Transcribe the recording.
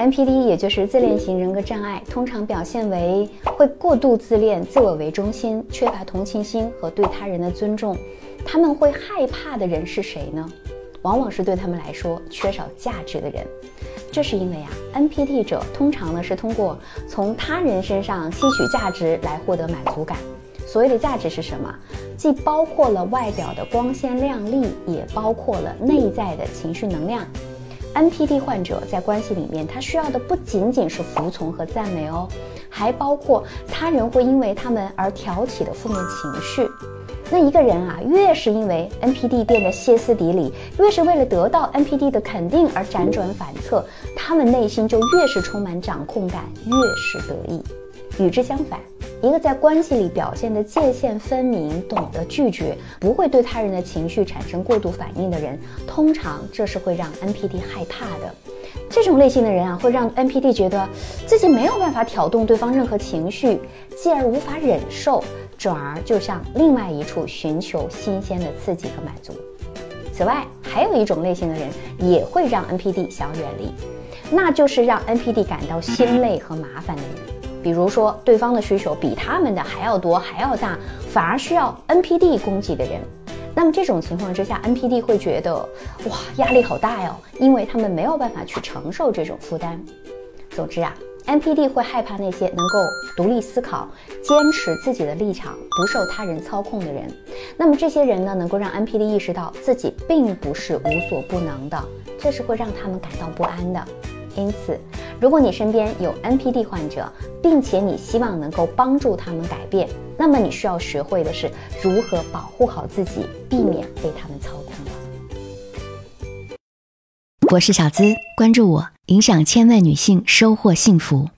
NPD 也就是自恋型人格障碍，通常表现为会过度自恋、自我为中心、缺乏同情心和对他人的尊重。他们会害怕的人是谁呢？往往是对他们来说缺少价值的人。这是因为啊，NPD 者通常呢是通过从他人身上吸取价值来获得满足感。所谓的价值是什么？既包括了外表的光鲜亮丽，也包括了内在的情绪能量。NPD 患者在关系里面，他需要的不仅仅是服从和赞美哦，还包括他人会因为他们而挑起的负面情绪。那一个人啊，越是因为 NPD 变得歇斯底里，越是为了得到 NPD 的肯定而辗转反侧，他们内心就越是充满掌控感，越是得意。与之相反。一个在关系里表现的界限分明、懂得拒绝、不会对他人的情绪产生过度反应的人，通常这是会让 NPD 害怕的。这种类型的人啊，会让 NPD 觉得自己没有办法挑动对方任何情绪，继而无法忍受，转而就向另外一处寻求新鲜的刺激和满足。此外，还有一种类型的人也会让 NPD 想远离，那就是让 NPD 感到心累和麻烦的人。比如说，对方的需求比他们的还要多、还要大，反而需要 NPD 供给的人，那么这种情况之下，NPD 会觉得哇，压力好大哟，因为他们没有办法去承受这种负担。总之啊，NPD 会害怕那些能够独立思考、坚持自己的立场、不受他人操控的人。那么这些人呢，能够让 NPD 意识到自己并不是无所不能的，这是会让他们感到不安的。因此，如果你身边有 NPD 患者，并且你希望能够帮助他们改变，那么你需要学会的是如何保护好自己，避免被他们操控我是小资，关注我，影响千万女性，收获幸福。